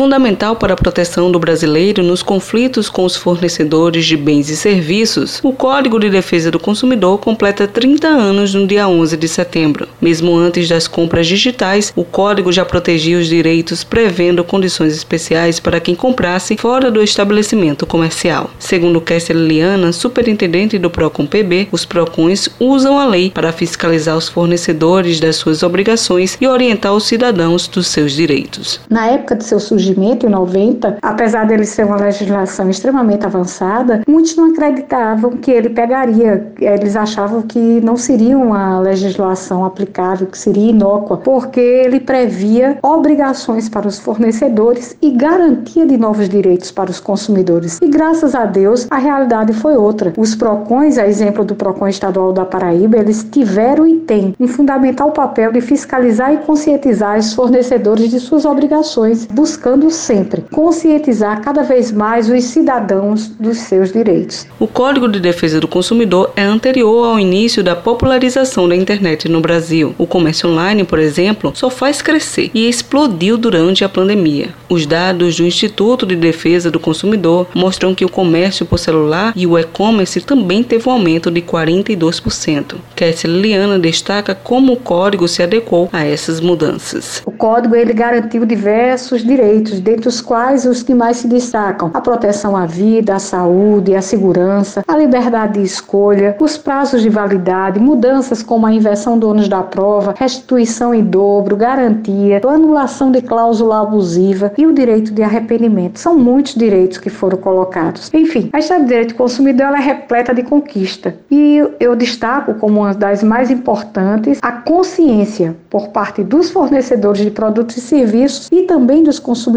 Fundamental para a proteção do brasileiro nos conflitos com os fornecedores de bens e serviços, o Código de Defesa do Consumidor completa 30 anos no dia 11 de setembro. Mesmo antes das compras digitais, o código já protegia os direitos prevendo condições especiais para quem comprasse fora do estabelecimento comercial. Segundo Kessler Liana, superintendente do Procon PB, os Procons usam a lei para fiscalizar os fornecedores das suas obrigações e orientar os cidadãos dos seus direitos. Na época de seu surgimento, em 90, apesar dele ser uma legislação extremamente avançada, muitos não acreditavam que ele pegaria. Eles achavam que não seria uma legislação aplicável, que seria inócua, porque ele previa obrigações para os fornecedores e garantia de novos direitos para os consumidores. E graças a Deus, a realidade foi outra. Os PROCONs, a exemplo do PROCON estadual da Paraíba, eles tiveram e têm um fundamental papel de fiscalizar e conscientizar os fornecedores de suas obrigações, buscando sempre conscientizar cada vez mais os cidadãos dos seus direitos. O Código de Defesa do Consumidor é anterior ao início da popularização da internet no Brasil. O comércio online, por exemplo, só faz crescer e explodiu durante a pandemia. Os dados do Instituto de Defesa do Consumidor mostram que o comércio por celular e o e-commerce também teve um aumento de 42%. Kessia Liana destaca como o código se adequou a essas mudanças. O código ele garantiu diversos direitos, dentre os quais os que mais se destacam: a proteção à vida, à saúde, à segurança, a liberdade de escolha, os prazos de validade, mudanças como a inversão do ônus da prova, restituição em dobro, garantia, anulação de cláusula abusiva e o direito de arrependimento. São muitos direitos que foram colocados. Enfim, a história do direito do consumidor é repleta de conquista e eu destaco como uma das mais importantes a consciência por parte dos fornecedores de produtos e serviços e também dos consumidores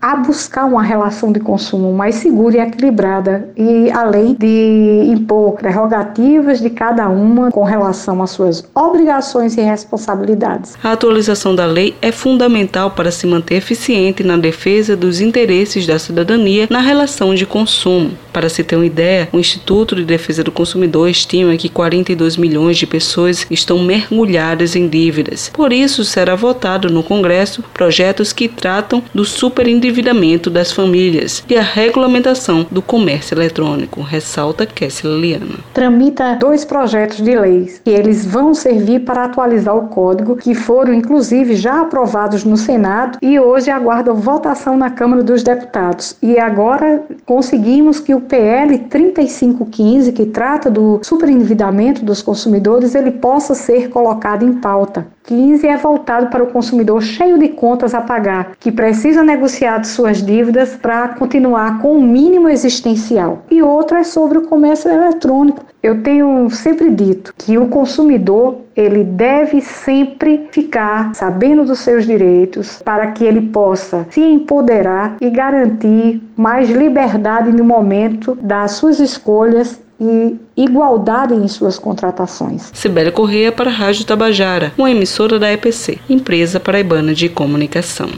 a buscar uma relação de consumo mais segura e equilibrada e além de impor prerrogativas de cada uma com relação às suas obrigações e responsabilidades. A atualização da lei é fundamental para se manter eficiente na defesa dos interesses da cidadania na relação de consumo. Para se ter uma ideia, o Instituto de Defesa do Consumidor estima que 42 milhões de pessoas estão mergulhadas em dívidas. Por isso, será votado no Congresso projetos que tratam do superendividamento das famílias e a regulamentação do comércio eletrônico, ressalta Kessler Liana. Tramita dois projetos de leis que eles vão servir para atualizar o código, que foram inclusive já aprovados no Senado e hoje aguardam votação na Câmara dos Deputados. E agora conseguimos que o PL 3515, que trata do superendividamento dos consumidores, ele possa ser colocado em pauta. 15 é voltado para o consumidor cheio de contas a pagar, que precisa negociar suas dívidas para continuar com o mínimo existencial. E outro é sobre o comércio eletrônico. Eu tenho sempre dito que o consumidor ele deve sempre ficar sabendo dos seus direitos para que ele possa se empoderar e garantir mais liberdade no momento das suas escolhas e igualdade em suas contratações. Sibélia Correia para a Rádio Tabajara, uma emissora da EPC, Empresa Paraibana de Comunicação.